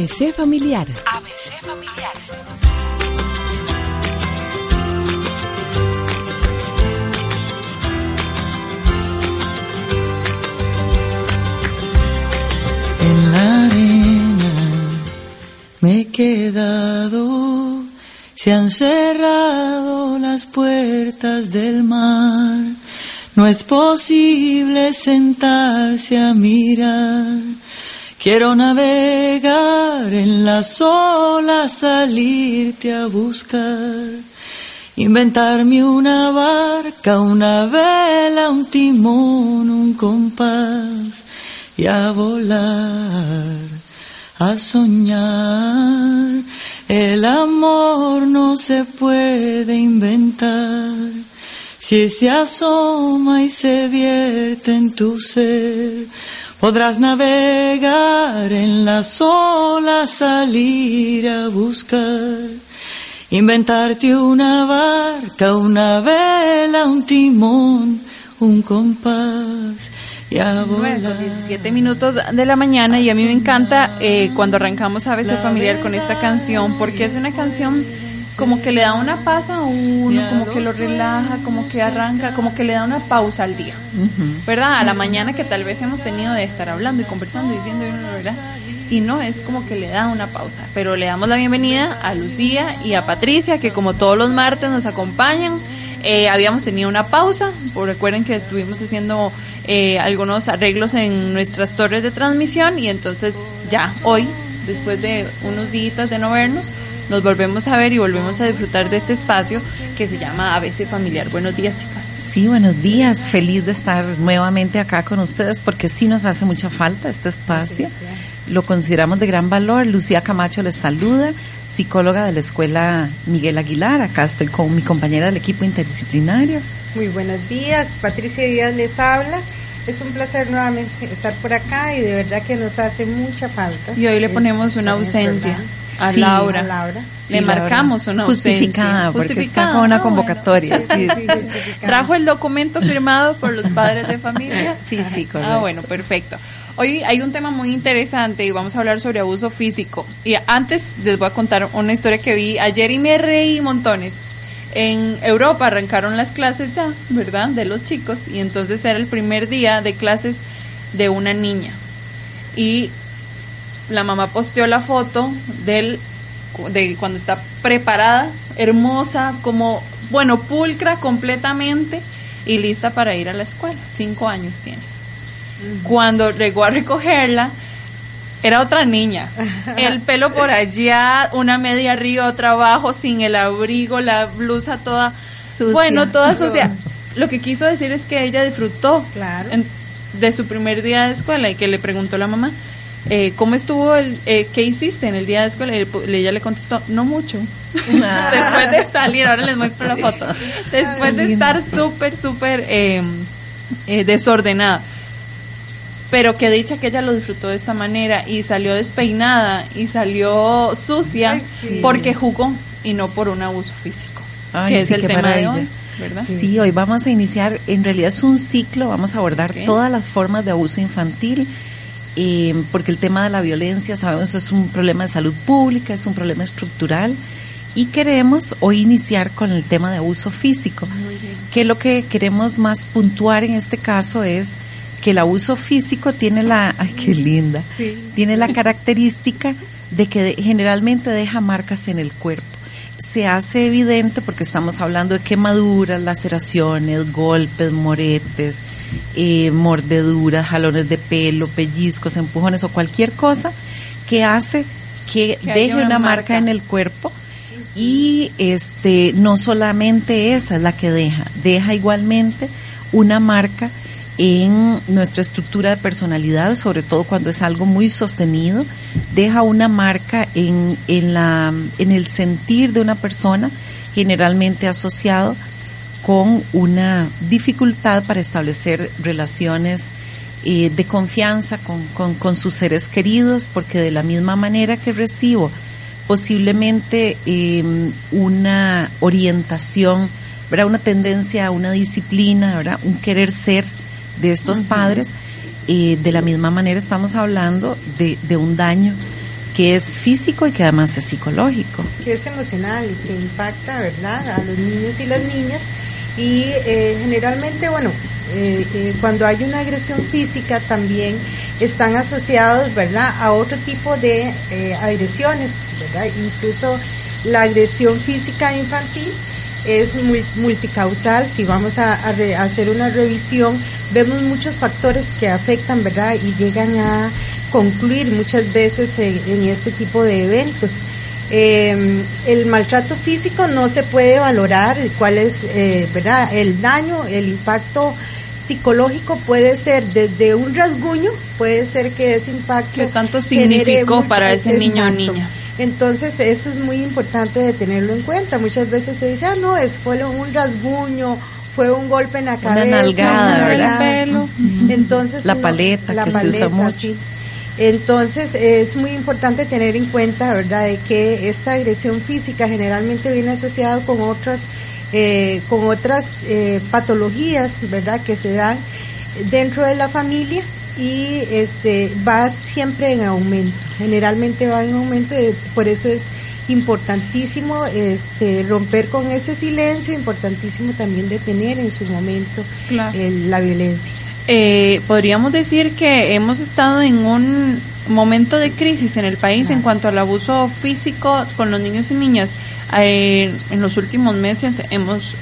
ABC Familiar. ABC Familiar. En la arena me he quedado, se han cerrado las puertas del mar. No es posible sentarse a mirar. Quiero navegar en las olas, salirte a buscar. Inventarme una barca, una vela, un timón, un compás y a volar, a soñar. El amor no se puede inventar. Si se asoma y se vierte en tu ser, podrás navegar en las olas, salir a buscar. Inventarte una barca, una vela, un timón, un compás y a volar. 17 minutos de la mañana y a mí me encanta eh, cuando arrancamos a veces familiar con esta canción porque es una canción como que le da una paz a uno, como que lo relaja, como que arranca, como que le da una pausa al día, ¿verdad? A la mañana que tal vez hemos tenido de estar hablando y conversando y diciendo verdad y no es como que le da una pausa, pero le damos la bienvenida a Lucía y a Patricia que como todos los martes nos acompañan. Eh, habíamos tenido una pausa, por recuerden que estuvimos haciendo eh, algunos arreglos en nuestras torres de transmisión y entonces ya hoy, después de unos días de no vernos, nos volvemos a ver y volvemos a disfrutar de este espacio que se llama ABC Familiar. Buenos días, chicas. Sí, buenos días. Feliz de estar nuevamente acá con ustedes porque sí nos hace mucha falta este espacio. Lo consideramos de gran valor. Lucía Camacho les saluda, psicóloga de la Escuela Miguel Aguilar. Acá estoy con mi compañera del equipo interdisciplinario. Muy buenos días, Patricia Díaz les habla. Es un placer nuevamente estar por acá y de verdad que nos hace mucha falta. Y hoy le ponemos una ausencia a Sí, Laura. A Laura. Le marcamos una Justificada, ausencia. porque Justificada, está con una ah, convocatoria. bueno. Sí. Trajo el documento firmado por los padres de familia. sí, sí, correcto. Ah, bueno, perfecto. Hoy hay un tema muy interesante y vamos a hablar sobre abuso físico. Y antes les voy a contar una historia que vi ayer y me reí montones. En Europa arrancaron las clases ya, ¿verdad? De los chicos y entonces era el primer día de clases de una niña. Y la mamá posteó la foto del de cuando está preparada, hermosa, como bueno, pulcra completamente y lista para ir a la escuela. Cinco años tiene. Cuando llegó a recogerla, era otra niña. El pelo por allá, una media arriba, otra abajo, sin el abrigo, la blusa toda. Sucia. Bueno, toda sucia. Lo que quiso decir es que ella disfrutó Claro. en- de su primer día de escuela y que le preguntó la mamá, eh, ¿cómo estuvo el, eh, qué hiciste en el día de escuela? Y el- ella le contestó, no mucho. Después de salir, ahora les muestro la foto, después de estar súper, súper eh, eh, desordenada. Pero qué dicha que ella lo disfrutó de esta manera y salió despeinada y salió sucia Ay, sí. porque jugó y no por un abuso físico. Ay, que es sí, el qué tema de hoy, ¿verdad? Sí, hoy vamos a iniciar, en realidad es un ciclo, vamos a abordar todas las formas de abuso infantil, eh, porque el tema de la violencia, sabemos, es un problema de salud pública, es un problema estructural, y queremos hoy iniciar con el tema de abuso físico, que lo que queremos más puntuar en este caso es que el abuso físico tiene la, ay, qué linda, tiene la característica de que generalmente deja marcas en el cuerpo. Se hace evidente porque estamos hablando de quemaduras, laceraciones, golpes, moretes, eh, mordeduras, jalones de pelo, pellizcos, empujones o cualquier cosa que hace que, deje una una, marca. marca. en el cuerpo y este no solamente esa es la que deja, deja igualmente una marca en nuestra estructura de personalidad, sobre todo cuando es algo muy sostenido, deja una marca en, en, la, en el sentir de una persona, generalmente asociado con una dificultad para establecer relaciones eh, de confianza con, con, sus seres queridos, porque de la misma manera que recibo posiblemente em, una orientación, ¿verdad? una tendencia, una disciplina, ¿verdad? un querer ser de estos padres, eh, de la misma manera estamos hablando de, de un daño que es físico y que además es psicológico. Que es emocional y que impacta, ¿verdad?, a los niños y las niñas. Y eh, generalmente, bueno, eh, cuando hay una agresión física también están asociados, ¿verdad?, a otro tipo de agresiones, ¿verdad? Incluso la agresión física infantil es multicausal, si vamos a, hacer una revisión, vemos muchos factores que afectan, ¿verdad? Y llegan a concluir muchas veces en, este tipo de eventos. Em, el maltrato físico no se puede valorar cuál es, eh, ¿verdad? El daño, el impacto psicológico puede ser desde un rasguño, puede ser que ese impacto... ¿Qué tanto significó para ese niño o niña? Entonces eso es muy importante de tenerlo en cuenta. Muchas veces se dice, ah, no, es, fue un rasguño, fue un golpe en la cabeza, una nalgada, pelo. Entonces, la paleta que se usa mucho. Entonces es muy importante tener en cuenta, ¿verdad?, de que esta agresión física generalmente viene asociada con otras, eh, con otras eh, patologías, ¿verdad?, que se dan dentro de la familia y este va siempre en aumento, generalmente va en aumento, eh, por eso es importantísimo este romper con ese silencio, importantísimo también detener en su momento la violencia. Eh, podríamos decir que hemos estado en un momento de crisis en el país en cuanto al abuso físico con los niños y niñas. Eh, en los últimos meses hemos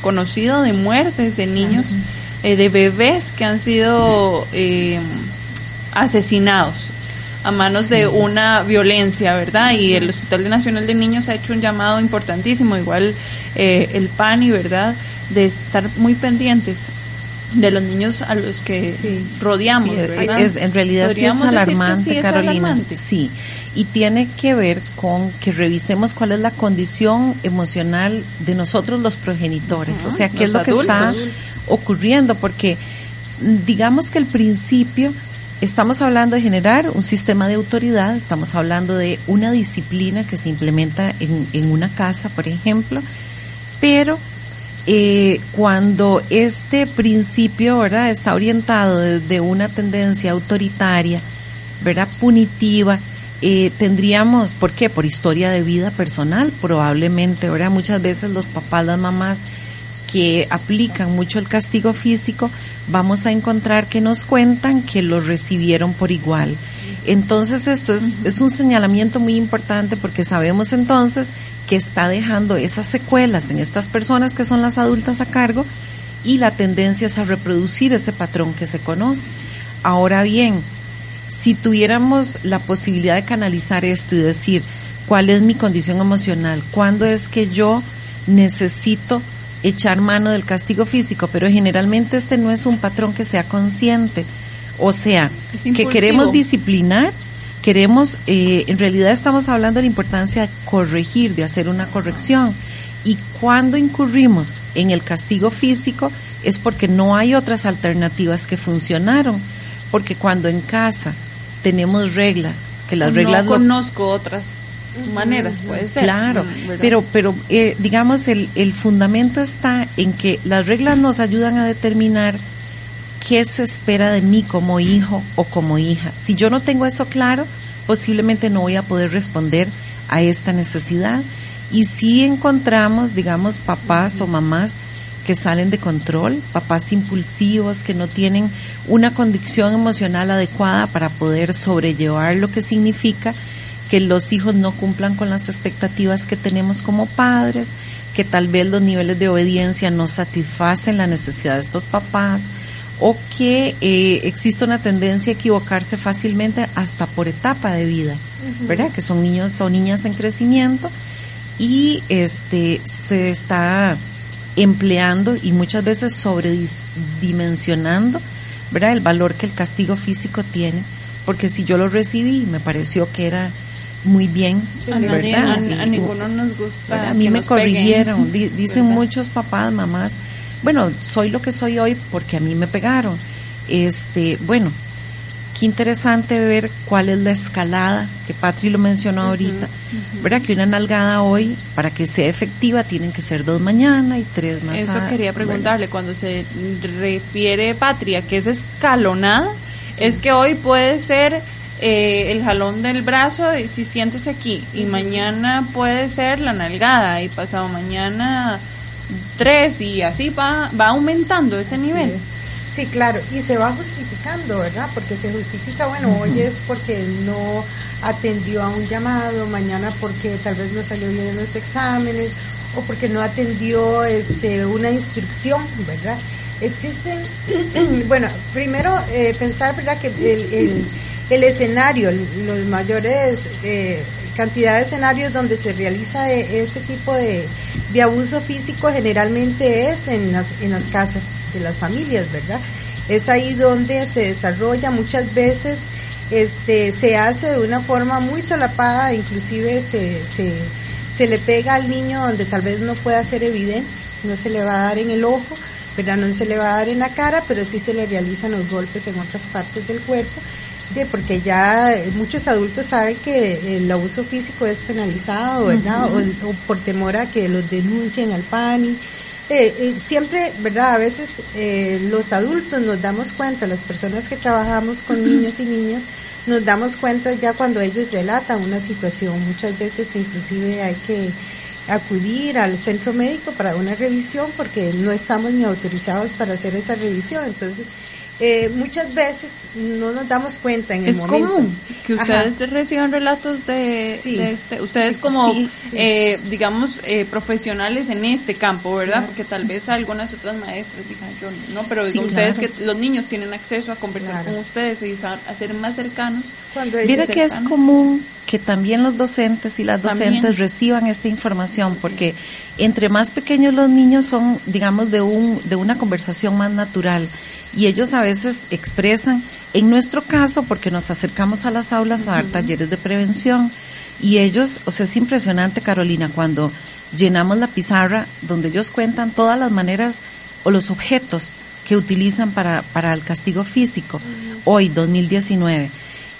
conocido de muertes de niños. Eh, de bebés que han sido eh, asesinados a manos de una violencia, ¿verdad? Y el Hospital Nacional de Niños ha hecho un llamado importantísimo, igual eh, el PANI, ¿verdad? De estar muy pendientes de los niños a los que rodeamos. Es, en realidad sí es alarmante, Carolina. Sí, y tiene que ver con que revisemos cuál es la condición emocional de nosotros los progenitores, o sea, qué es lo que está ocurriendo, porque digamos que el principio estamos hablando de generar un sistema de autoridad, estamos hablando de una disciplina que se implementa en, en una casa, por ejemplo, pero eh, cuando este principio ¿verdad? está orientado desde una tendencia autoritaria, ¿verdad? punitiva, eh, tendríamos, ¿por qué? Por historia de vida personal, probablemente, ¿verdad? Muchas veces los papás, las mamás que aplican mucho el castigo físico, vamos a encontrar que nos cuentan que lo recibieron por igual. Entonces esto es, es un señalamiento muy importante porque sabemos entonces que está dejando esas secuelas en estas personas que son las adultas a cargo y la tendencia es a reproducir ese patrón que se conoce. Ahora bien, si tuviéramos la posibilidad de canalizar esto y decir cuál es mi condición emocional, cuándo es que yo necesito echar mano del castigo físico, pero generalmente este no es un patrón que sea consciente. O sea, que queremos disciplinar, queremos, eh, en realidad estamos hablando de la importancia de corregir, de hacer una corrección. Y cuando incurrimos en el castigo físico es porque no hay otras alternativas que funcionaron. Porque cuando en casa tenemos reglas, que las reglas... No conozco otras maneras, puede ser. Claro, pero, pero eh, digamos, el, el fundamento está en que las reglas nos ayudan a determinar qué se espera de mí como hijo o como hija. Si yo no tengo eso claro, posiblemente no voy a poder responder a esta necesidad. Y si encontramos, digamos, papás o mamás que salen de control, papás impulsivos que no tienen una condición emocional adecuada para poder sobrellevar lo que significa que los hijos no cumplan con las expectativas que tenemos como padres, que tal vez los niveles de obediencia no satisfacen la necesidad de estos papás o que eh, existe una tendencia a equivocarse fácilmente hasta por etapa de vida, ¿verdad? Que son niños o niñas en crecimiento y este se está empleando y muchas veces sobredimensionando ¿verdad? El valor que el castigo físico tiene, porque si yo lo recibí, me pareció que era muy bien, ¿verdad? a- ninguno nos gusta. ¿verdad? A mí que me nos corrigieron, di- dicen ¿verdad? muchos papás, mamás, bueno, soy lo que soy hoy porque a mí me pegaron. Este, bueno, qué interesante ver cuál es la escalada, que Patri lo mencionó ahorita, ¿verdad? Que una nalgada hoy, para que sea efectiva, tienen que ser dos mañana y tres más Eso a- quería preguntarle, cuando se refiere Patria, que es escalonada, es que hoy puede ser eh, el jalón del brazo y si sientes aquí, y mañana puede ser la nalgada, y pasado mañana tres, y así va, va aumentando ese nivel. Sí, claro, y se va justificando, ¿verdad? Porque se justifica, bueno, hoy es porque no atendió a un llamado, mañana porque tal vez no salió bien en los exámenes o porque no atendió este, una instrucción, ¿verdad? Existen, bueno, primero eh, pensar, ¿verdad? Que el, el, el escenario, los mayores eh, cantidad de escenarios donde se realiza eh, este tipo de, de abuso físico generalmente es en las, en las casas de las familias, ¿verdad? Es ahí donde se desarrolla muchas veces, este, se hace de una forma muy solapada, inclusive se, se, se le pega al niño donde tal vez no pueda ser evidente, no se le va a dar en el ojo, ¿verdad? No se le va a dar en la cara, pero sí se le realizan los golpes en otras partes del cuerpo de porque ya muchos adultos saben que el abuso físico es penalizado, ¿verdad? o, o, por temor a que los denuncien al PANI. Eh, eh, siempre, ¿verdad? A veces eh, los adultos nos damos cuenta, las personas que trabajamos con niños y niñas, nos damos cuenta ya cuando ellos relatan una situación. Muchas veces inclusive hay que acudir al centro médico para una revisión porque no estamos ni autorizados para hacer esa revisión. Entonces, eh, muchas veces no nos damos cuenta en el es momento. común que ustedes Ajá. reciban relatos de, Sí. de este, ustedes como sí, sí. eh, digamos eh, profesionales en este campo, ¿verdad? Porque tal vez algunas otras maestras digan yo no, pero digo, ustedes claro. que los niños tienen acceso a conversar Claro. con ustedes y a ser más cercanos. Cuando Mira que es común que también los docentes y las docentes También. reciban esta información, porque entre más pequeños los niños son, digamos, de, un, de una conversación más natural y ellos a veces expresan, en nuestro caso, porque nos acercamos a las aulas a dar talleres de prevención y ellos, o sea, es impresionante, Carolina, cuando llenamos la pizarra donde ellos cuentan todas las maneras o los objetos que utilizan para, para el castigo físico, hoy, 2019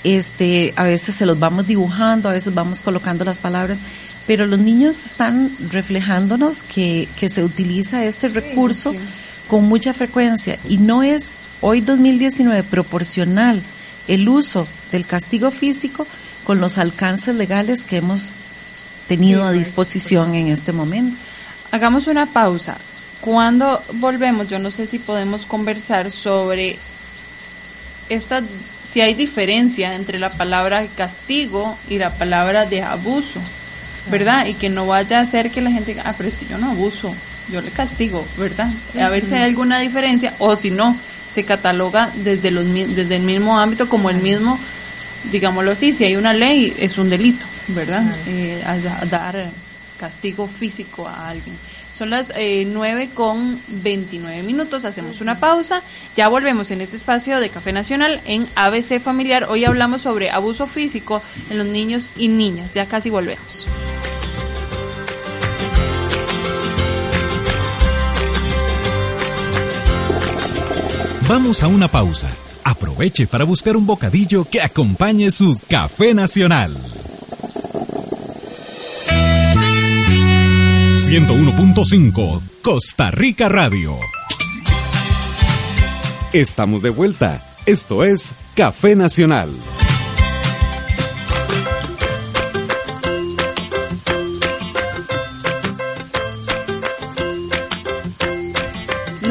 este, a veces se los vamos dibujando, a veces vamos colocando las palabras, pero los niños están reflejándonos que, que se utiliza este recurso con mucha frecuencia y no es hoy 2019 proporcional el uso del castigo físico con los alcances legales que hemos tenido a disposición en este momento. Hagamos una pausa. Cuando volvemos, yo no sé si podemos conversar sobre esta, si hay diferencia entre la palabra castigo y la palabra de abuso, ¿verdad? Y que no vaya a ser que la gente diga, ah, pero es que yo no abuso, yo le castigo, ¿verdad? A ver si hay alguna diferencia o si no, se cataloga desde, los, desde el mismo ámbito como el mismo, digámoslo así, si hay una ley es un delito, ¿verdad? Eh, a- a dar castigo físico a alguien. Son las eh, 9 con 29 minutos, hacemos una pausa, ya volvemos en este espacio de Café Nacional en ABC Familiar. Hoy hablamos sobre abuso físico en los niños y niñas, ya casi volvemos. Vamos a una pausa. Aproveche para buscar un bocadillo que acompañe su café nacional. 101.5 Costa Rica Radio. Estamos de vuelta. Esto es Café Nacional.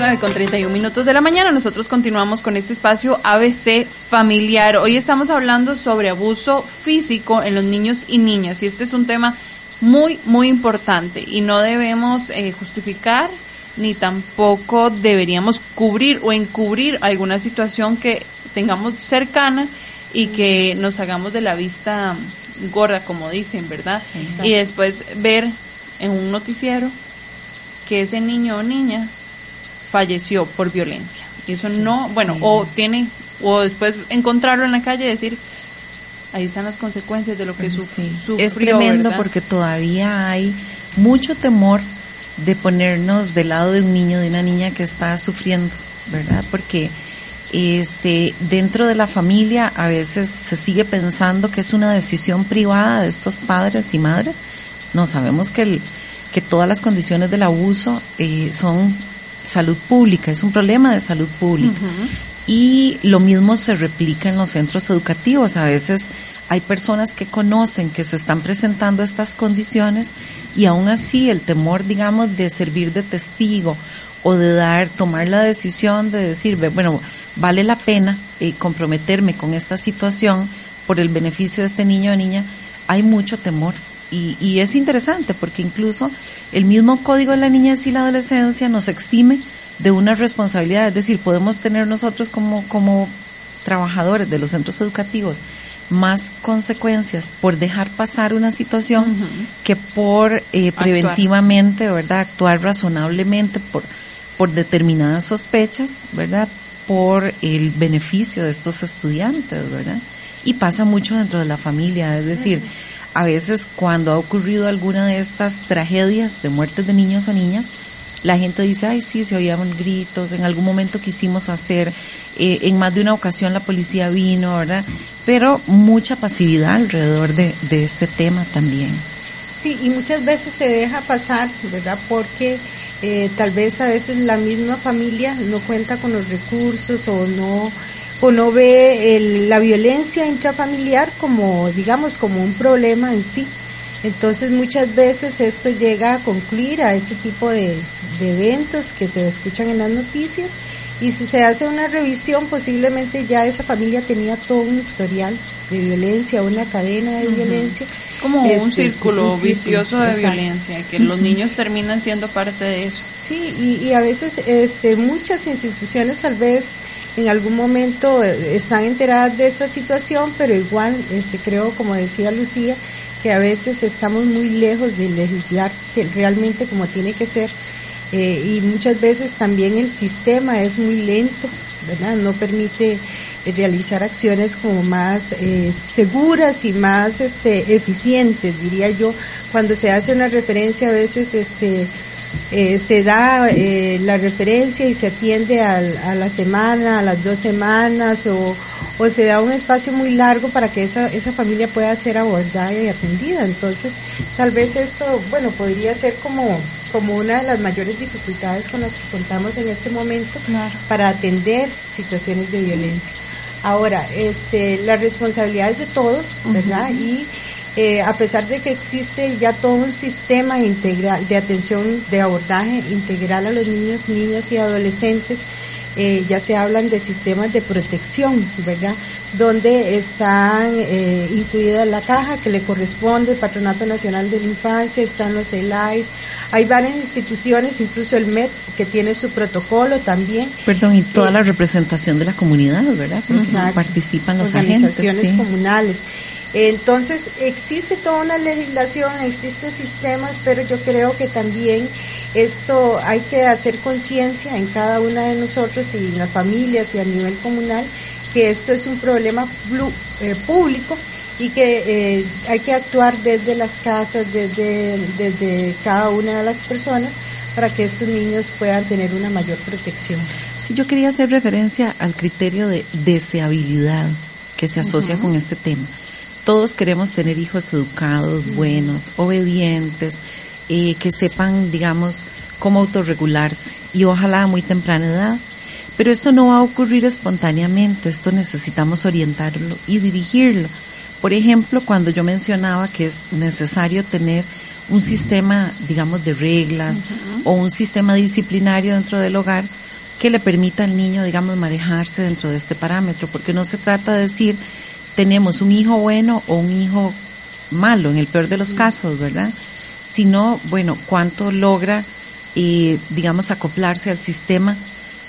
9 con 31 minutos de la mañana, nosotros continuamos con este espacio ABC familiar. Hoy estamos hablando sobre abuso físico en los niños y niñas y este es un tema muy, muy importante y no debemos eh, justificar ni tampoco deberíamos cubrir o encubrir alguna situación que tengamos cercana y que nos hagamos de la vista gorda, como dicen, ¿verdad? Y después ver en un noticiero que ese niño o niña falleció por violencia. Y eso no, bueno, o tiene, o después encontrarlo en la calle y decir, ahí están las consecuencias de lo que su, Sí. sufrió, Es tremendo ¿verdad? porque todavía hay mucho temor de ponernos del lado de un niño, de una niña que está sufriendo, ¿verdad? Porque este dentro de la familia a veces se sigue pensando que es una decisión privada de estos padres y madres. No sabemos que el, que todas las condiciones del abuso eh, son salud pública, es un problema de salud pública. Y lo mismo se replica en los centros educativos. A veces hay personas que conocen que se están presentando estas condiciones y aún así el temor, digamos, de servir de testigo o de dar, tomar la decisión de decir, bueno, vale la pena eh, comprometerme con esta situación por el beneficio de este niño o niña, hay mucho temor. Y, y es interesante porque incluso el mismo código de la niñez y la adolescencia nos exime de una responsabilidad, es decir, podemos tener nosotros como, como trabajadores de los centros educativos más consecuencias por dejar pasar una situación que por eh, preventivamente, ¿verdad? Actuar razonablemente por, por determinadas sospechas, ¿verdad? Por el beneficio de estos estudiantes, ¿verdad? Y pasa mucho dentro de la familia, es decir, a veces cuando ha ocurrido alguna de estas tragedias de muertes de niños o niñas, la gente dice, ay, sí, se oían gritos, en algún momento quisimos hacer, eh, en más de una ocasión la policía vino, ¿verdad? Pero mucha pasividad alrededor de, de este tema también. Sí, y muchas veces se deja pasar, ¿verdad? Porque eh, tal vez a veces la misma familia no cuenta con los recursos o no o no ve el- la violencia intrafamiliar como, digamos, como un problema en sí. Entonces muchas veces esto llega a concluir a ese tipo de, de eventos que se escuchan en las noticias y si se hace una revisión posiblemente ya esa familia tenía todo un historial de violencia, una cadena de violencia. Como un Este, sí, círculo vicioso de exacto. violencia, que los niños terminan siendo parte de eso. Sí, y, y a veces este, muchas instituciones tal vez en algún momento eh, están enteradas de esta situación, pero igual este, creo, como decía Lucía, que a veces estamos muy lejos de legislar realmente como tiene que ser eh, y muchas veces también el sistema es muy lento, ¿verdad? No permite realizar acciones como más eh, seguras y más este, eficientes, diría yo, cuando se hace una referencia a veces este, eh, se da eh, la referencia y se atiende al- a la semana, a las dos semanas o, o se da un espacio muy largo para que esa, esa familia pueda ser abordada y atendida. Entonces, tal vez esto, bueno, podría ser como, como una de las mayores dificultades con las que contamos en este momento para atender situaciones de violencia. Ahora, este, la responsabilidad es de todos, ¿verdad? Y eh, a pesar de que existe ya todo un sistema integral de atención, de abordaje integral a los niños, niñas y adolescentes, eh, ya se hablan de sistemas de protección, ¿verdad? Donde están eh, incluida la caja que le corresponde, el Patronato Nacional de la Infancia, están los ELAIS, hay varias instituciones, incluso el MED, que tiene su protocolo también. Perdón, y toda la representación de la comunidad, ¿verdad? Exacto. participan los agentes. organizaciones sí. comunales. Entonces, existe toda una legislación, existen sistemas, pero yo creo que también esto hay que hacer conciencia en cada una de nosotros y en las familias y a nivel comunal que esto es un problema eh, público y que eh, hay que actuar desde las casas, desde, desde cada una de las personas para que estos niños puedan tener una mayor protección. Sí, yo quería hacer referencia al criterio de deseabilidad que se asocia con este tema. Todos queremos tener hijos educados, buenos, obedientes, eh, que sepan, digamos, cómo autorregularse y ojalá a muy temprana edad. Pero esto no va a ocurrir espontáneamente, esto necesitamos orientarlo y dirigirlo. Por ejemplo, cuando yo mencionaba que es necesario tener un sistema, digamos, de reglas o un sistema disciplinario dentro del hogar que le permita al niño, digamos, manejarse dentro de este parámetro, porque no se trata de decir tenemos un hijo bueno o un hijo malo, en el peor de los casos, ¿verdad? Sino, bueno, cuánto logra, eh, digamos, acoplarse al sistema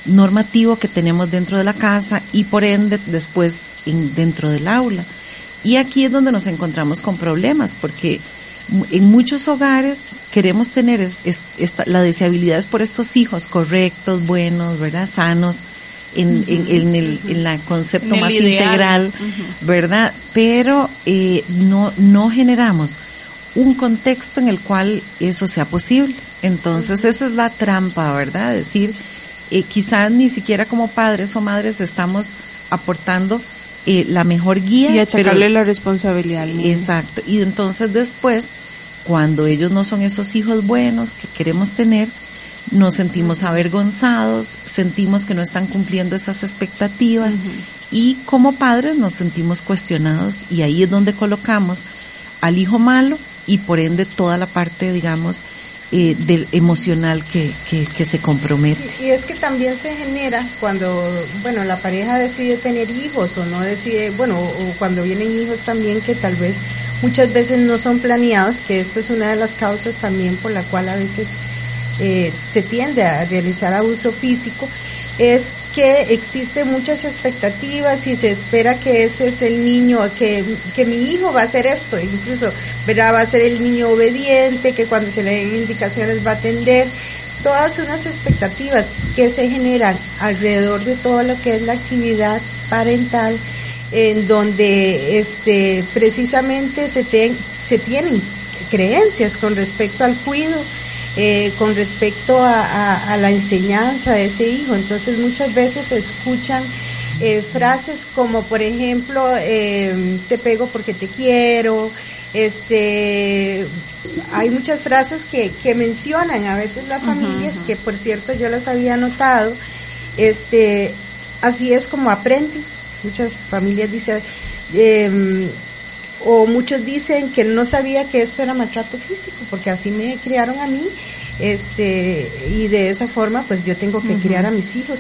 normativo que tenemos dentro de la casa y por ende después en- dentro del aula. Y aquí es donde nos encontramos con problemas, porque en muchos hogares queremos tener es- es- esta- la deseabilidad es por estos hijos correctos, buenos, ¿verdad? Sanos, en, en, en el en la concepto el más ideal. integral. ¿verdad? Pero eh, no, no generamos un contexto en el cual eso sea posible. Entonces, esa es la trampa, ¿verdad? Decir, eh, quizás ni siquiera como padres o madres estamos aportando eh, la mejor guía. Y achacarle pero- la responsabilidad al niño. Exacto. Y entonces después, cuando ellos no son esos hijos buenos que queremos tener, nos sentimos avergonzados, sentimos que no están cumpliendo esas expectativas y como padres nos sentimos cuestionados y ahí es donde colocamos al hijo malo y por ende toda la parte, digamos, eh, del emocional que, que, se compromete. Y es que también se genera cuando, bueno, la pareja decide tener hijos o no decide, bueno, o cuando vienen hijos también que tal vez muchas veces no son planeados, que esta es una de las causas también por la cual a veces eh, se tiende a realizar abuso físico, es que existen muchas expectativas y se espera que ese es el niño, que, que mi hijo va a hacer esto, incluso ¿verdad? va a ser el niño obediente, que cuando se le den indicaciones va a atender, todas unas expectativas que se generan alrededor de todo lo que es la actividad parental, en donde este, precisamente se, ten- se tienen creencias con respecto al cuido, eh, con respecto a, a- a la enseñanza de ese hijo. Entonces muchas veces se escuchan eh, frases como, por ejemplo, eh, te pego porque te quiero. Este, hay muchas frases que, que mencionan a veces las familias, que por cierto yo las había notado. Este, así es como aprenden. Muchas familias dicen, em, o muchos dicen que no sabía que esto era maltrato físico, porque así me criaron a mí, este, y de esa forma pues yo tengo que criar a mis hijos.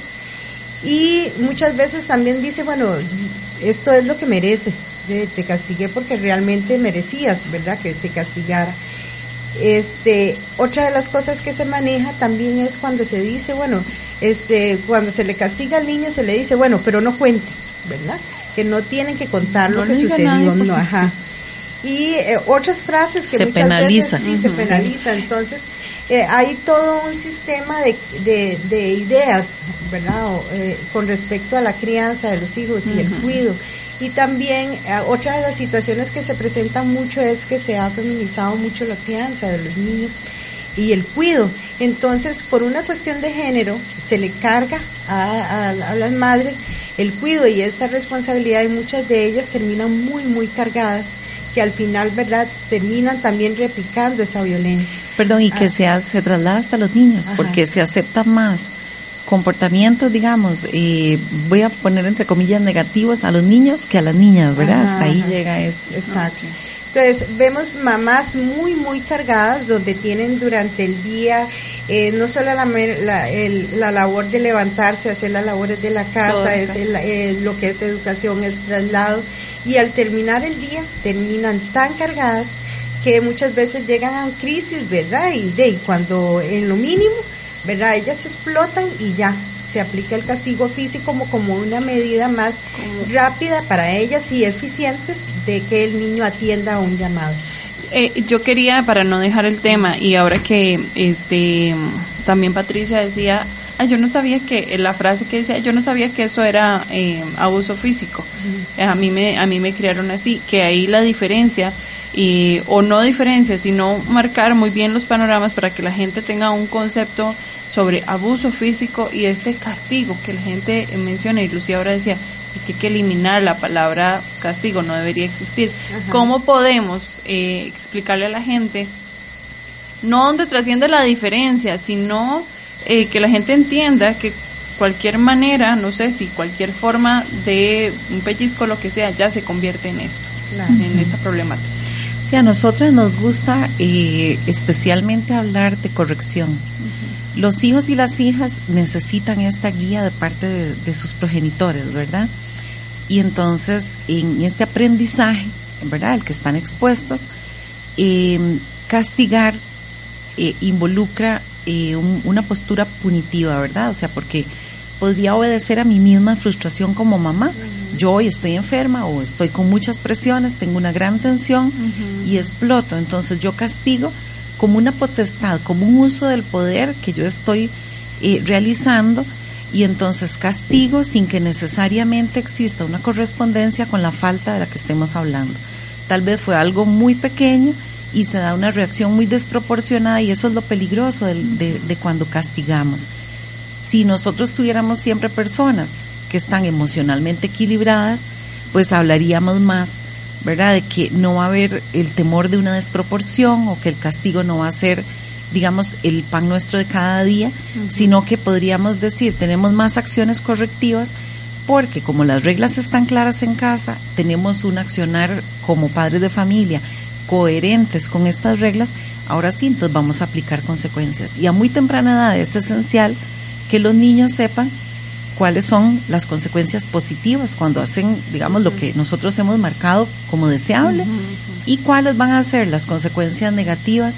Y muchas veces también dice, bueno, esto es lo que merece, de- te castigué porque realmente merecías, ¿verdad? Que te castigara. Este, otra de las cosas que se maneja también es cuando se dice, bueno, este, cuando se le castiga al niño se le dice, bueno, pero no cuente, ¿verdad? Que no tienen que contar No lo que sucedió, nadie, no, ajá. Y eh, otras frases que Se muchas penaliza. veces sí se penaliza, entonces eh, hay todo un sistema de, de, de ideas, ¿verdad? O, eh, con respecto a la crianza de los hijos y el cuido. Y también eh, otra de las situaciones que se presentan mucho es que se ha feminizado mucho la crianza de los niños y el cuido. Entonces, por una cuestión de género, se le carga a, a- a las madres el cuido y esta responsabilidad y muchas de ellas terminan muy, muy cargadas que al final, ¿verdad?, terminan también replicando esa violencia. Perdón, y que Ah. se, hace- se traslada hasta los niños, Ajá. porque se acepta más comportamientos, digamos, eh, voy a poner entre comillas negativos a los niños que a las niñas, ¿verdad? Ajá, hasta ahí ajá. llega esto. Exacto. Entonces, vemos mamás muy, muy cargadas donde tienen durante el día eh, no solo la, la, el- la labor de levantarse, hacer las labores de la casa, es el- eh, lo que es educación, es traslado, y al terminar el día terminan tan cargadas que muchas veces llegan a crisis, ¿verdad? Y de y cuando en lo mínimo, ¿verdad? Ellas explotan y ya se aplica el castigo físico como, como una medida más rápida para ellas y eficientes de que el niño atienda a un llamado. Eh, yo quería, para no dejar el tema, y ahora que este también Patricia decía, ah, yo no sabía que, la frase que decía, yo no sabía que eso era eh, abuso físico. A mí me, a mí me criaron así, que ahí la diferencia, y, o no diferencia, sino marcar muy bien los panoramas para que la gente tenga un concepto sobre abuso físico y este castigo que la gente menciona, y Lucía ahora decía, es que hay que eliminar la palabra castigo, no debería existir. Ajá. ¿Cómo podemos eh, explicarle a la gente, no donde trasciende la diferencia, sino eh, que la gente entienda que cualquier manera, no sé si cualquier forma de un pellizco, lo que sea, ya se convierte en esto, Claro. en esta problemática. Sí, a nosotros nos gusta eh, especialmente hablar de corrección. Los hijos y las hijas necesitan esta guía de parte de, de sus progenitores, ¿verdad? Y entonces en este aprendizaje, ¿verdad? Al que están expuestos, eh, castigar eh, involucra eh, un- una postura punitiva, ¿verdad? O sea, porque podría obedecer a mi misma frustración como mamá. Yo hoy estoy enferma o estoy con muchas presiones, tengo una gran tensión y exploto. Entonces yo castigo como una potestad, como un uso del poder que yo estoy eh, realizando y entonces castigo sin que necesariamente exista una correspondencia con la falta de la que estemos hablando. Tal vez fue algo muy pequeño y se da una reacción muy desproporcionada y eso es lo peligroso de, de cuando castigamos. Si nosotros tuviéramos siempre personas que están emocionalmente equilibradas, pues hablaríamos más, ¿verdad? De que no va a haber el temor de una desproporción o que el castigo no va a ser digamos, el pan nuestro de cada día, sino que podríamos decir, tenemos más acciones correctivas porque como las reglas están claras en casa, tenemos un accionar como padres de familia coherentes con estas reglas, ahora sí, entonces vamos a aplicar consecuencias. Y a muy temprana edad es esencial que los niños sepan cuáles son las consecuencias positivas cuando hacen, digamos, lo que nosotros hemos marcado como deseable y cuáles van a ser las consecuencias negativas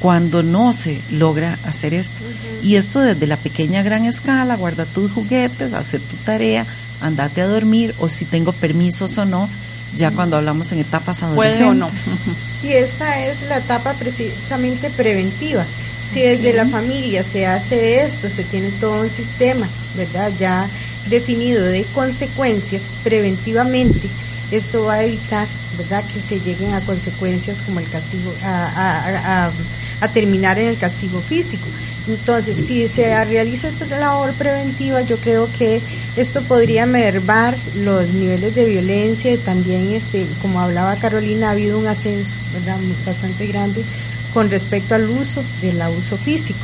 cuando no se logra hacer esto. Y esto desde la pequeña gran escala, guarda tus juguetes, hace tu tarea, andate a dormir o si tengo permisos o no, ya cuando hablamos en etapas adolescentes. Puede o no. Y esta es la etapa precisamente preventiva. Si desde la familia se hace esto, se tiene todo un sistema, ¿verdad? Ya definido de consecuencias preventivamente, esto va a evitar, ¿verdad?, que se lleguen a consecuencias como el castigo, a, a terminar en el castigo físico. Entonces, si se realiza esta labor preventiva, yo creo que esto podría mermar los niveles de violencia y también, este, como hablaba Carolina, ha habido un ascenso ¿verdad? bastante grande con respecto al uso del abuso físico.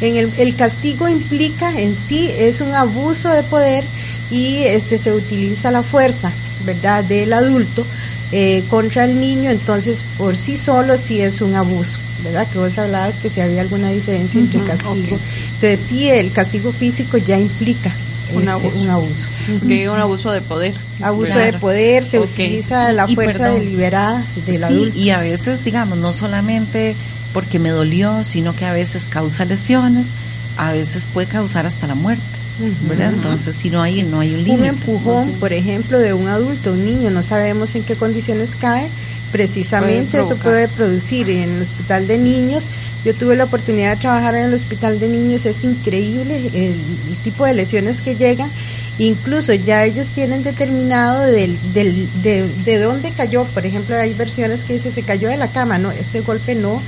En el, el castigo implica en sí, es un abuso de poder y este, se utiliza la fuerza ¿verdad? del adulto eh, contra el niño, entonces por sí solo sí es un abuso. ¿verdad? Que vos hablabas que si había alguna diferencia entre castigo. Entonces sí, el castigo físico ya implica un este, abuso. Un abuso. un abuso de poder. Abuso de poder, se utiliza la fuerza deliberada del adulto. Y a veces, digamos, no solamente porque me dolió, sino que a veces causa lesiones, a veces puede causar hasta la muerte. ¿verdad? Entonces, si no hay, no hay un límite. Un empujón, por ejemplo, de un adulto, un niño, no sabemos en qué condiciones cae, precisamente eso puede producir en el hospital de niños. Yo tuve la oportunidad de trabajar en el hospital de niños, es increíble el, tipo de lesiones que llegan. Incluso ya ellos tienen determinado del, del, de, dónde cayó. Por ejemplo, hay versiones que dice se cayó de la cama. No, ese golpe no,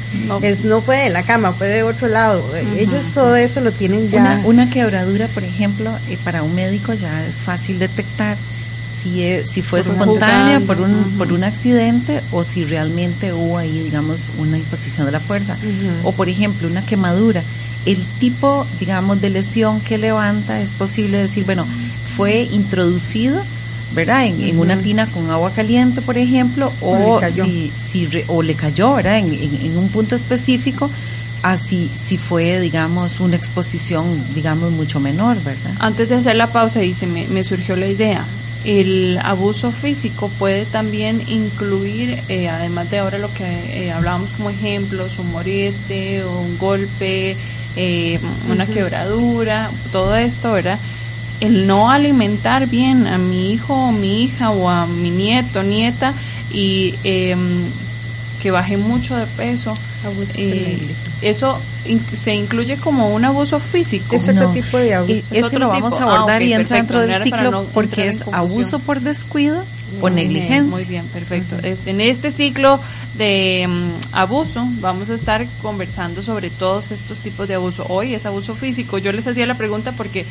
Es, no fue de la cama, fue de otro lado. Ellos todo eso lo tienen ya. Una, una quebradura, por ejemplo, eh, para un médico ya es fácil detectar si, si fue espontánea por un, por un accidente o si realmente hubo ahí, digamos, una imposición de la fuerza. O, por ejemplo, una quemadura. El tipo, digamos, de lesión que levanta es posible decir, bueno, fue introducido, ¿verdad? En, una tina con agua caliente, por ejemplo, o, si, si o le cayó, ¿verdad? En, en, un punto específico, así si fue, digamos, una exposición, digamos, mucho menor, ¿verdad? Antes de hacer la pausa, dice, me, me surgió la idea. El abuso físico puede también incluir, eh, además de ahora lo que eh, hablábamos como ejemplos, un morete, un golpe, eh, una quebradura, todo esto, ¿verdad? El no alimentar bien a mi hijo o mi hija o a mi nieto, nieta, y em, que baje mucho de peso. eso se incluye como un abuso físico. Es otro tipo de abuso. eso lo vamos a abordar ah, y entra dentro del ciclo porque es abuso por descuido o negligencia. Muy bien, perfecto. En este ciclo de mm, abuso vamos a estar conversando sobre todos estos tipos de abuso. Hoy es abuso físico. Yo les hacía la pregunta porque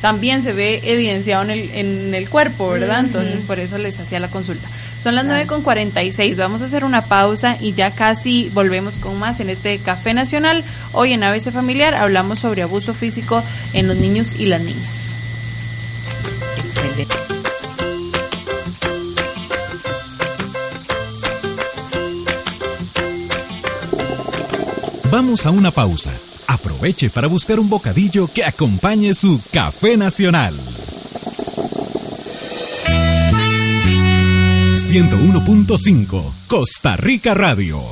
también se ve evidenciado en el, en el cuerpo, ¿verdad? Entonces por eso les hacía la consulta. Son las nueve con 46, vamos a hacer una pausa y ya casi volvemos con más en este Café Nacional. Hoy en ABC Familiar hablamos sobre abuso físico en los niños y las niñas. Excelente. Vamos a una pausa. Aproveche para buscar un bocadillo que acompañe su Café Nacional. 101.5 Costa Rica Radio.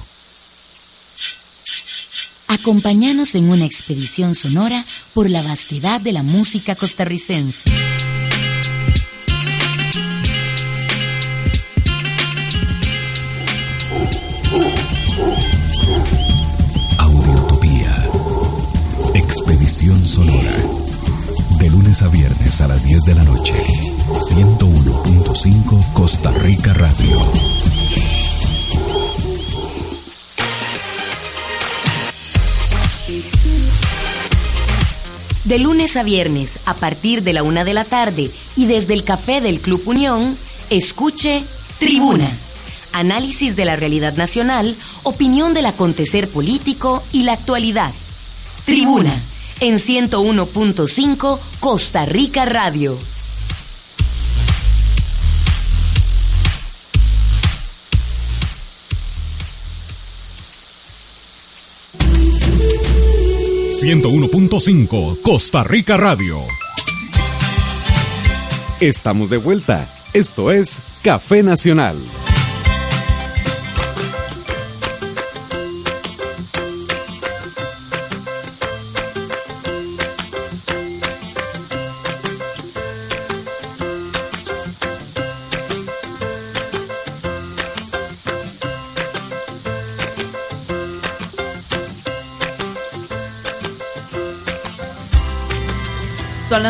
Acompáñanos en una expedición sonora por la vastedad de la música costarricense. Audiotopía. Expedición sonora. De lunes a viernes a las 10 de la noche. 101.5 Costa Rica Radio. De lunes a viernes, a partir de la una de la tarde y desde el café del Club Unión, escuche Tribuna. Análisis de la realidad nacional, opinión del acontecer político y la actualidad. Tribuna, en 101.5 Costa Rica Radio. ...101.5 Costa Rica Radio. Estamos de vuelta. Esto es Café Nacional.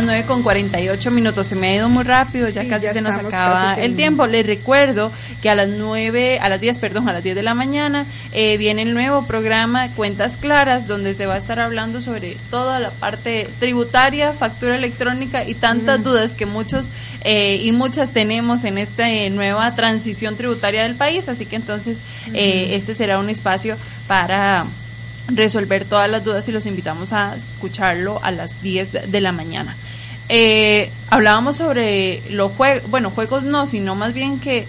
Las 9 con 48 minutos. Se me ha ido muy rápido, ya Sí, casi ya se nos acaba el tiempo. Les recuerdo que a las 9, a las 10, perdón, a las 10 de la mañana eh, viene el nuevo programa Cuentas Claras, donde se va a estar hablando sobre toda la parte tributaria, factura electrónica y tantas dudas que muchos eh, y muchas tenemos en esta eh, nueva transición tributaria del país. Así que entonces eh, este será un espacio para resolver todas las dudas y los invitamos a escucharlo a las 10 de la mañana. Eh, hablábamos sobre los juegos, bueno, juegos no, sino más bien que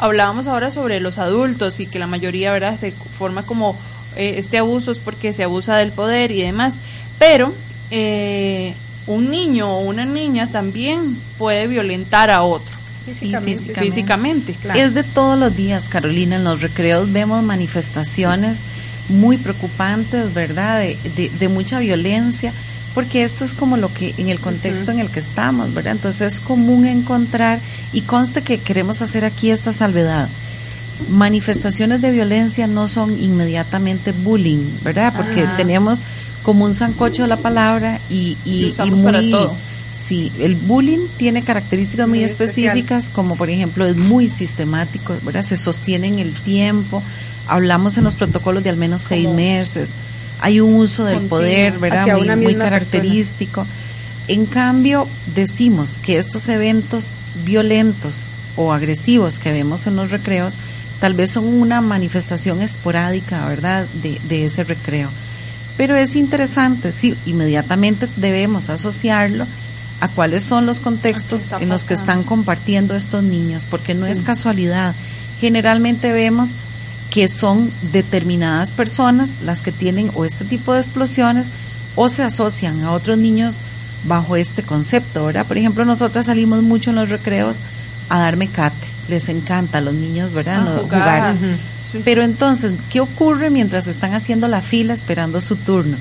hablábamos ahora sobre los adultos y que la mayoría, ¿verdad?, se forma como eh, este abuso es porque se abusa del poder y demás. Pero eh, un niño o una niña también puede violentar a otro Físicamente. físicamente. físicamente. Claro. Es de todos los días, Carolina. En los recreos vemos manifestaciones muy preocupantes, ¿verdad? De, de- de mucha violencia, porque esto es como lo que en el contexto en el que estamos, ¿verdad? Entonces es común encontrar, y conste que queremos hacer aquí esta salvedad. Manifestaciones de violencia no son inmediatamente bullying, ¿verdad? Porque tenemos como un sancocho la palabra y, y, muy, para todo. Sí, el bullying tiene características muy, específicas, como por ejemplo es muy sistemático, ¿verdad? Se sostiene en el tiempo. Hablamos en los protocolos de al menos seis meses. Hay un uso del continuo, poder, ¿verdad? Muy, muy característico. En cambio, decimos que estos eventos violentos o agresivos que vemos en los recreos, tal vez son una manifestación esporádica, ¿verdad?, de, de ese recreo. Pero es interesante, sí, inmediatamente debemos asociarlo a cuáles son los contextos en los que están compartiendo estos niños, porque no es casualidad. Generalmente vemos que son determinadas personas las que tienen o este tipo de explosiones o se asocian a otros niños bajo este concepto, ¿verdad? Por ejemplo, nosotras salimos mucho en los recreos a dar mecate, les encanta a los niños, ¿verdad? Jugar. jugar. Sí, sí. Pero entonces, ¿qué ocurre mientras están haciendo la fila esperando su turno?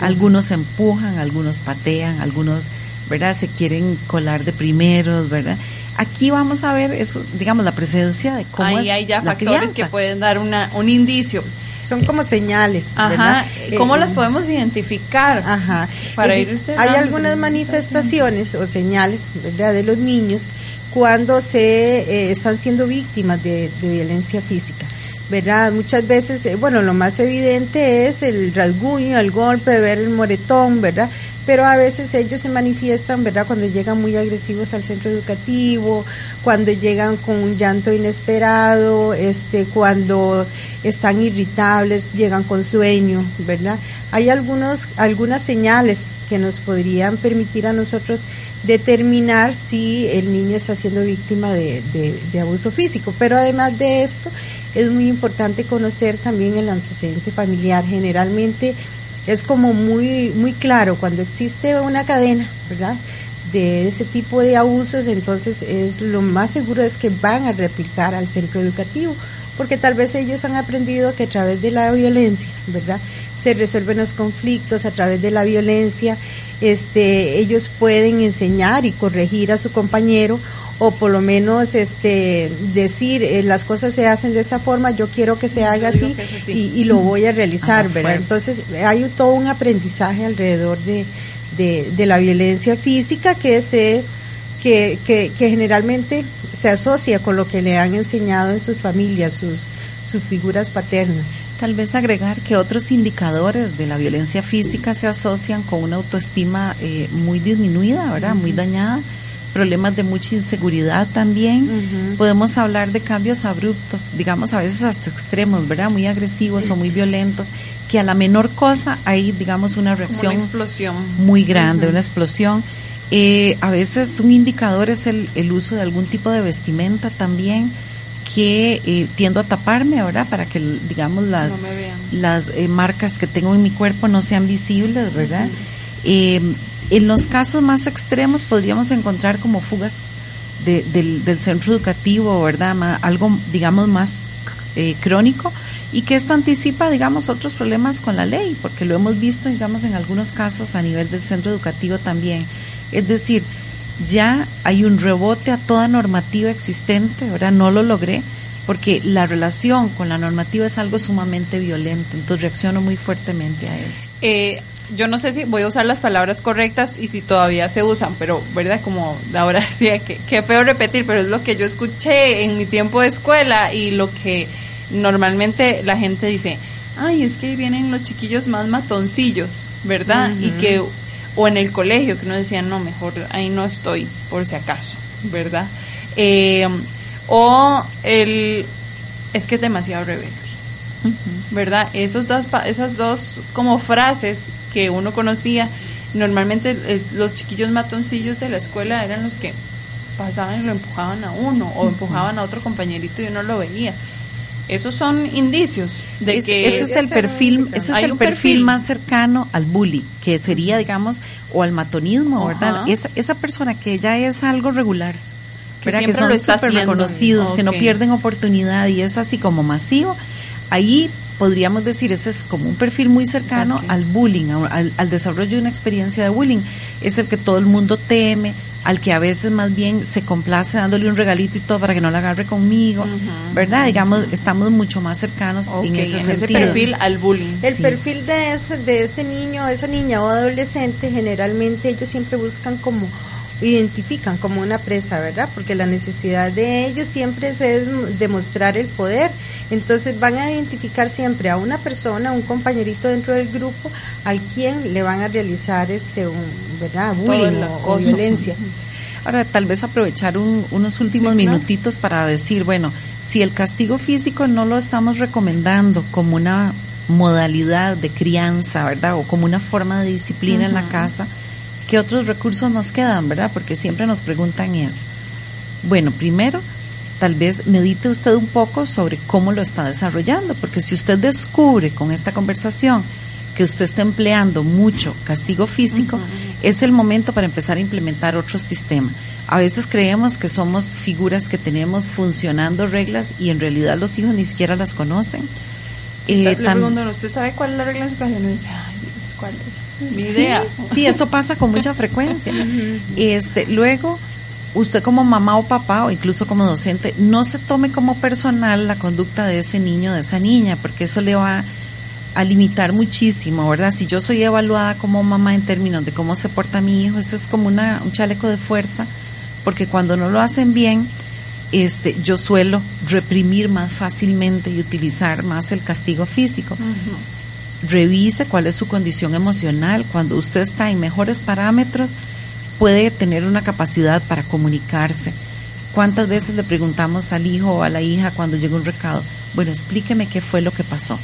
Algunos empujan, algunos patean, algunos, ¿verdad? Se quieren colar de primeros, ¿verdad? Aquí vamos a ver eso, digamos, la presencia de cómo Ahí es hay ya la factores crianza. que pueden dar una, un indicio. Son como señales, Ajá. ¿verdad? ¿Cómo Eh, las podemos identificar? Ajá. Para Es ir decir, cerrando, Hay algunas manifestaciones o señales ¿verdad? de los niños cuando se eh, están siendo víctimas de, de violencia física. ¿verdad? Muchas veces, eh, bueno, lo más evidente es el rasguño, el golpe, ver el moretón, ¿verdad? Pero a veces ellos se manifiestan, ¿verdad? Cuando llegan muy agresivos al centro educativo, cuando llegan con un llanto inesperado, este, cuando están irritables, llegan con sueño, ¿verdad? Hay algunos, algunas señales que nos podrían permitir a nosotros determinar si el niño está siendo víctima de, de- de abuso físico. Pero además de esto, es muy importante conocer también el antecedente familiar. Generalmente es como muy, muy claro cuando existe una cadena, ¿verdad? de ese tipo de abusos, entonces es lo más seguro es que van a replicar al centro educativo, porque tal vez ellos han aprendido que a través de la violencia, ¿verdad? Se resuelven los conflictos a través de la violencia, este, ellos pueden enseñar y corregir a su compañero o por lo menos este decir eh, las cosas se hacen de esta forma, yo quiero que se haga así, que es así. Y, y lo voy a realizar, ¿verdad? fuerza. Entonces hay todo un aprendizaje alrededor de, de, de la violencia física que se que, que, que, generalmente se asocia con lo que le han enseñado en sus familias, sus, sus figuras paternas. Tal vez agregar que otros indicadores de la violencia física se asocian con una autoestima eh, muy disminuida, ¿verdad? Muy dañada, problemas de mucha inseguridad también. Podemos hablar de cambios abruptos, digamos a veces hasta extremos, ¿verdad? Muy agresivos o muy violentos, que a la menor cosa hay, digamos, una reacción una explosión. muy grande, una explosión eh, a veces un indicador es el, el, uso de algún tipo de vestimenta también que eh, tiendo a taparme, ¿verdad? Para que, digamos, las, no las eh, marcas que tengo en mi cuerpo no sean visibles, ¿verdad? eh, en los casos más extremos podríamos encontrar como fugas de, del, centro educativo, ¿verdad? Algo, digamos, más eh, crónico y que esto anticipa, digamos, otros problemas con la ley, porque lo hemos visto, digamos, en algunos casos a nivel del centro educativo también. Es decir, ya hay un rebote a toda normativa existente, ahora no lo logré, porque la relación con la normativa es algo sumamente violento, entonces reacciono muy fuertemente a eso. Eh, yo no sé si voy a usar las palabras correctas y si todavía se usan, pero, ¿verdad? Como ahora decía, que, que feo repetir, pero es lo que yo escuché en mi tiempo de escuela y lo que normalmente la gente dice, ay, es que vienen los chiquillos más matoncillos, ¿verdad? Uh -huh. Y que o en el colegio que uno decía, no, mejor ahí no estoy, por si acaso, ¿verdad? Eh, o el, es que es demasiado rebelde, uh -huh. ¿verdad? Esos dos, esas dos como frases que uno conocía, normalmente eh, los chiquillos matoncillos de la escuela eran los que pasaban y lo empujaban a uno, o empujaban a otro compañerito y uno lo veía. Esos son indicios de es, que ese es el perfil ese es el perfil, perfil, más cercano al bully que sería digamos o al matonismo verdad esa, esa persona que ya es algo regular que, que son súper reconocidos okay. que no pierden oportunidad y es así como masivo. Ahí podríamos decir ese es como un perfil muy cercano okay. al bullying al, al desarrollo de una experiencia de bullying es el que todo el mundo teme al que a veces más bien se complace dándole un regalito y todo para que no la agarre conmigo, uh -huh. ¿verdad? Digamos, estamos mucho más cercanos okay, en ese en sentido. Ese perfil al bullying. El sí. perfil de ese, de ese niño, esa niña o adolescente, generalmente ellos siempre buscan como identifican como una presa, ¿verdad? Porque la necesidad de ellos siempre es demostrar el poder. Entonces van a identificar siempre a una persona, un compañerito dentro del grupo, al quien le van a realizar este, un, ¿verdad? Bullying o, o, violencia. Ahora, tal vez aprovechar un, unos últimos sí, claro. minutitos para decir, bueno, si el castigo físico no lo estamos recomendando como una modalidad de crianza, ¿verdad? O como una forma de disciplina uh -huh. en la casa, ¿qué otros recursos nos quedan, verdad? Porque siempre nos preguntan eso. Bueno, primero, tal vez medite usted un poco sobre cómo lo está desarrollando, porque si usted descubre con esta conversación que usted está empleando mucho castigo físico, uh -huh. es el momento para empezar a implementar otro sistema. A veces creemos que somos figuras que tenemos funcionando reglas y en realidad los hijos ni siquiera las conocen. Eh, le pregunto, ¿usted sabe cuál es la regla de su casa? Y dice, ay, Dios, ¿cuál es? Ni idea. Sí, sí, eso pasa con mucha frecuencia. este, luego, usted como mamá o papá o incluso como docente, no se tome como personal la conducta de ese niño de esa niña, porque eso le va a limitar muchísimo, ¿verdad? Si yo soy evaluada como mamá en términos de cómo se porta mi hijo, eso es como una, un chaleco de fuerza, porque cuando no lo hacen bien, este, yo suelo reprimir más fácilmente y utilizar más el castigo físico. Uh -huh. Revise cuál es su condición emocional. Cuando usted está en mejores parámetros, puede tener una capacidad para comunicarse. ¿Cuántas veces le preguntamos al hijo o a la hija cuando llega un recado? Bueno, explíqueme qué fue lo que pasó.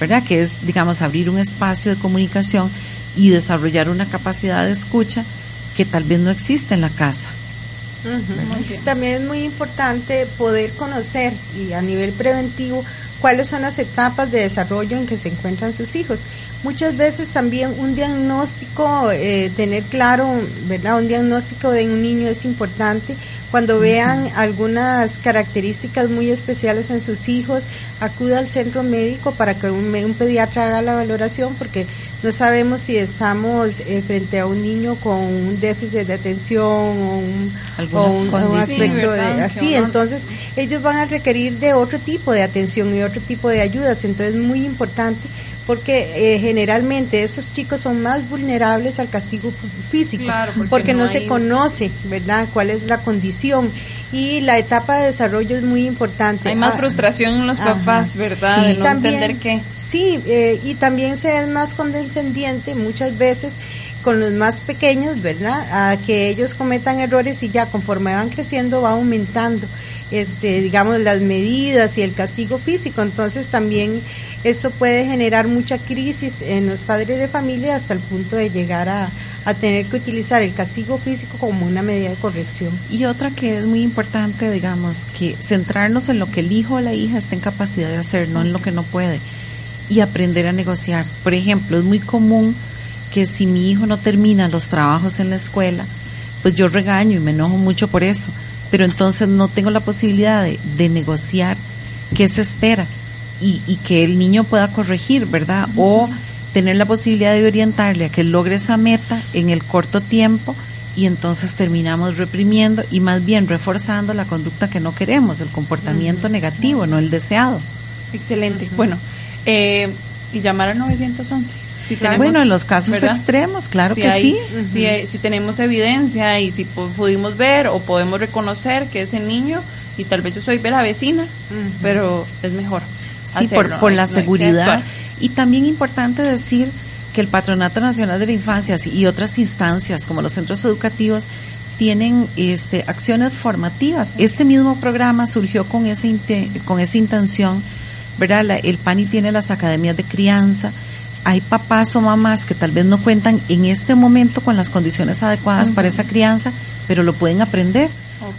¿Verdad? Que es, digamos, abrir un espacio de comunicación y desarrollar una capacidad de escucha que tal vez no existe en la casa. Uh -huh. También es muy importante poder conocer y a nivel preventivo cuáles son las etapas de desarrollo en que se encuentran sus hijos. Muchas veces también un diagnóstico, eh, tener claro, ¿verdad? Un diagnóstico de un niño es importante. Cuando vean algunas características muy especiales en sus hijos, acuda al centro médico para que un, un pediatra haga la valoración porque no sabemos si estamos eh, frente a un niño con un déficit de atención o un, o un- o un condición. aspecto Sí, de- así. Entonces, ellos van a requerir de otro tipo de atención y otro tipo de ayudas. Entonces, es muy importante porque eh, generalmente estos chicos son más vulnerables al castigo físico Claro, porque porque no, no se conoce, ¿verdad? ¿Cuál es la condición? Y la etapa de desarrollo es muy importante. Hay más Ah, frustración en los Ajá. papás, ¿verdad? Sí. De no también- entender qué. Sí, eh, y también se es más condescendiente muchas veces con los más pequeños, ¿verdad? A que ellos cometan errores y ya conforme van creciendo va aumentando, este, digamos, las medidas y el castigo físico. Entonces también eso puede generar mucha crisis en los padres de familia hasta el punto de llegar a, a tener que utilizar el castigo físico como una medida de corrección. Y otra que es muy importante, digamos, que centrarnos en lo que el hijo o la hija está en capacidad de hacer, no en lo que no puede, y aprender a negociar. Por ejemplo, es muy común que si mi hijo no termina los trabajos en la escuela, pues yo regaño y me enojo mucho por eso, pero entonces no tengo la posibilidad de, de negociar qué se espera y, y que el niño pueda corregir, ¿verdad? O tener la posibilidad de orientarle a que logre esa meta en el corto tiempo y entonces terminamos reprimiendo y más bien reforzando la conducta que no queremos, el comportamiento negativo, no el deseado. Excelente. Bueno, eh, y llamar al 911. Si tenemos, bueno, en los casos ¿verdad? extremos, claro Si que hay- sí. si, hay- si tenemos evidencia y si pu- pudimos ver o podemos reconocer que ese niño, y tal vez yo soy la vecina, pero es mejor. Sí, hacerlo, por, por no la no seguridad. Y también importante decir que el Patronato Nacional de la Infancia y otras instancias como los centros educativos tienen este, acciones formativas. Este mismo programa surgió con, ese con esa intención, ¿verdad? La- el PANI tiene las academias de crianza. Hay papás o mamás que tal vez no cuentan en este momento con las condiciones adecuadas para esa crianza, pero lo pueden aprender.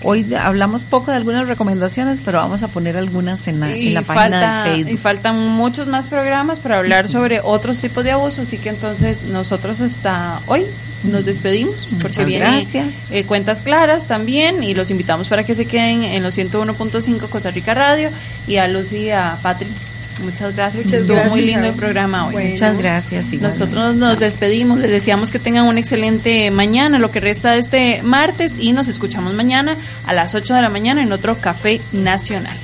Hoy de- hablamos poco de algunas recomendaciones, pero vamos a poner algunas en la, en la página falta- del Facebook. Y faltan muchos más programas para hablar sobre otros tipos de abuso, así que entonces nosotros hasta hoy nos despedimos porque Muchas vienen gracias. eh, cuentas claras también y los invitamos para que se queden en los 101.5 Costa Rica Radio y a Lucy y a Patrick. Muchas gracias. Muchas Estuvo gracias, muy lindo el programa hoy. Bueno. Muchas gracias. igualmente. Nosotros nos despedimos, les deseamos que tengan un excelente mañana, lo que resta de este martes y nos escuchamos mañana a las 8 de la mañana en otro Café Nacional.